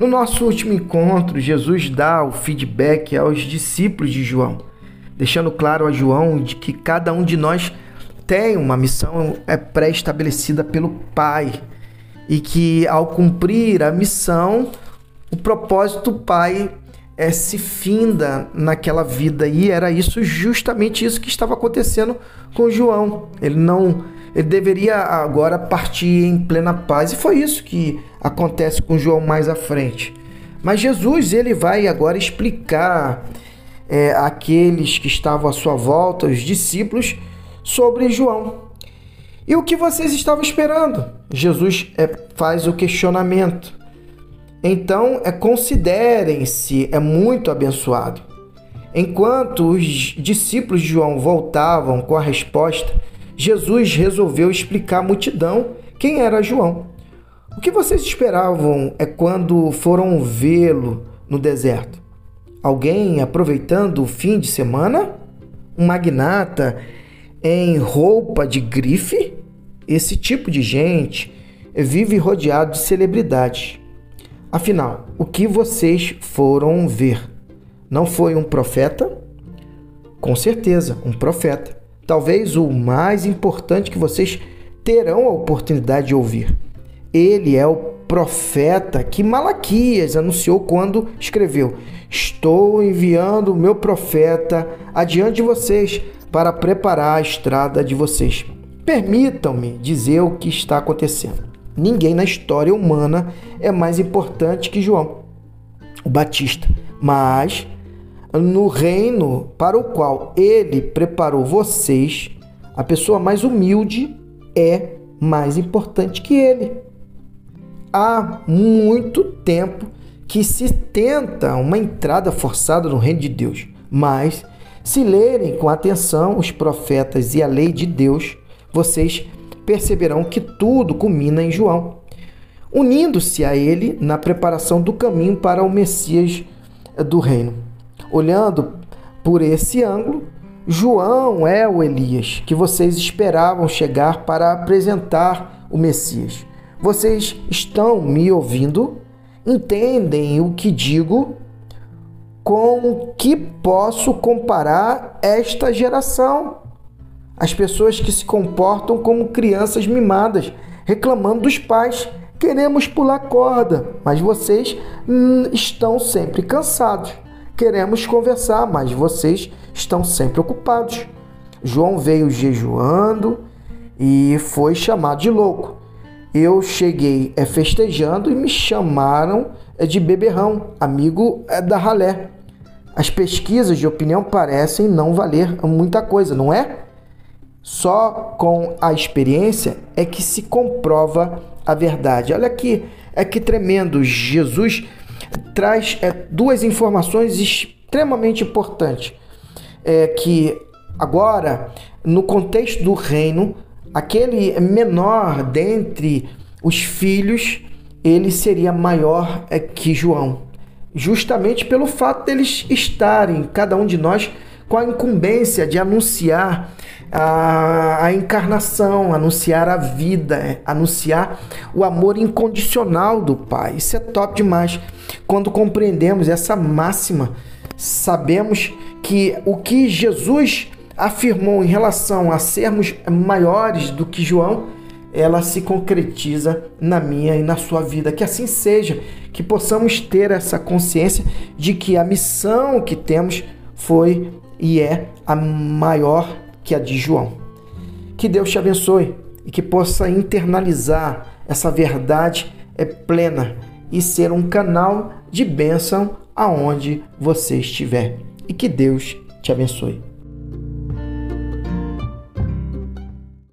No nosso último encontro, Jesus dá o feedback aos discípulos de João, deixando claro a João de que cada um de nós tem uma missão é pré-estabelecida pelo Pai e que ao cumprir a missão, o propósito do Pai é, se finda naquela vida e era isso justamente isso que estava acontecendo com João. Ele não ele deveria agora partir em plena paz. E foi isso que acontece com João mais à frente. Mas Jesus ele vai agora explicar é, aqueles que estavam à sua volta, os discípulos, sobre João. E o que vocês estavam esperando? Jesus é, faz o questionamento. Então, é, considerem-se é muito abençoado. Enquanto os discípulos de João voltavam com a resposta, Jesus resolveu explicar à multidão quem era João. O que vocês esperavam é quando foram vê-lo no deserto? Alguém aproveitando o fim de semana? Um magnata em roupa de grife? Esse tipo de gente vive rodeado de celebridades. Afinal, o que vocês foram ver? Não foi um profeta? Com certeza, um profeta talvez o mais importante que vocês terão a oportunidade de ouvir. Ele é o profeta que Malaquias anunciou quando escreveu: Estou enviando o meu profeta adiante de vocês para preparar a estrada de vocês. Permitam-me dizer o que está acontecendo. Ninguém na história humana é mais importante que João, o Batista, mas no reino para o qual ele preparou vocês, a pessoa mais humilde é mais importante que ele. Há muito tempo que se tenta uma entrada forçada no reino de Deus, mas se lerem com atenção os profetas e a lei de Deus, vocês perceberão que tudo culmina em João, unindo-se a ele na preparação do caminho para o Messias do reino. Olhando por esse ângulo, João é o Elias que vocês esperavam chegar para apresentar o Messias. Vocês estão me ouvindo? Entendem o que digo? Com que posso comparar esta geração? As pessoas que se comportam como crianças mimadas, reclamando dos pais. Queremos pular corda, mas vocês hum, estão sempre cansados. Queremos conversar, mas vocês estão sempre ocupados. João veio jejuando e foi chamado de louco. Eu cheguei é, festejando e me chamaram é, de beberrão, amigo é, da ralé. As pesquisas de opinião parecem não valer muita coisa, não é? Só com a experiência é que se comprova a verdade. Olha aqui, é que tremendo. Jesus traz é, duas informações extremamente importantes. É que agora, no contexto do reino, aquele menor dentre os filhos, ele seria maior é, que João. Justamente pelo fato deles estarem, cada um de nós, com a incumbência de anunciar a, a encarnação, anunciar a vida, anunciar o amor incondicional do Pai. Isso é top demais. Quando compreendemos essa máxima, sabemos que o que Jesus afirmou em relação a sermos maiores do que João, ela se concretiza na minha e na sua vida. Que assim seja, que possamos ter essa consciência de que a missão que temos foi e é a maior que a de João. Que Deus te abençoe e que possa internalizar essa verdade é plena e ser um canal de bênção aonde você estiver. E que Deus te abençoe.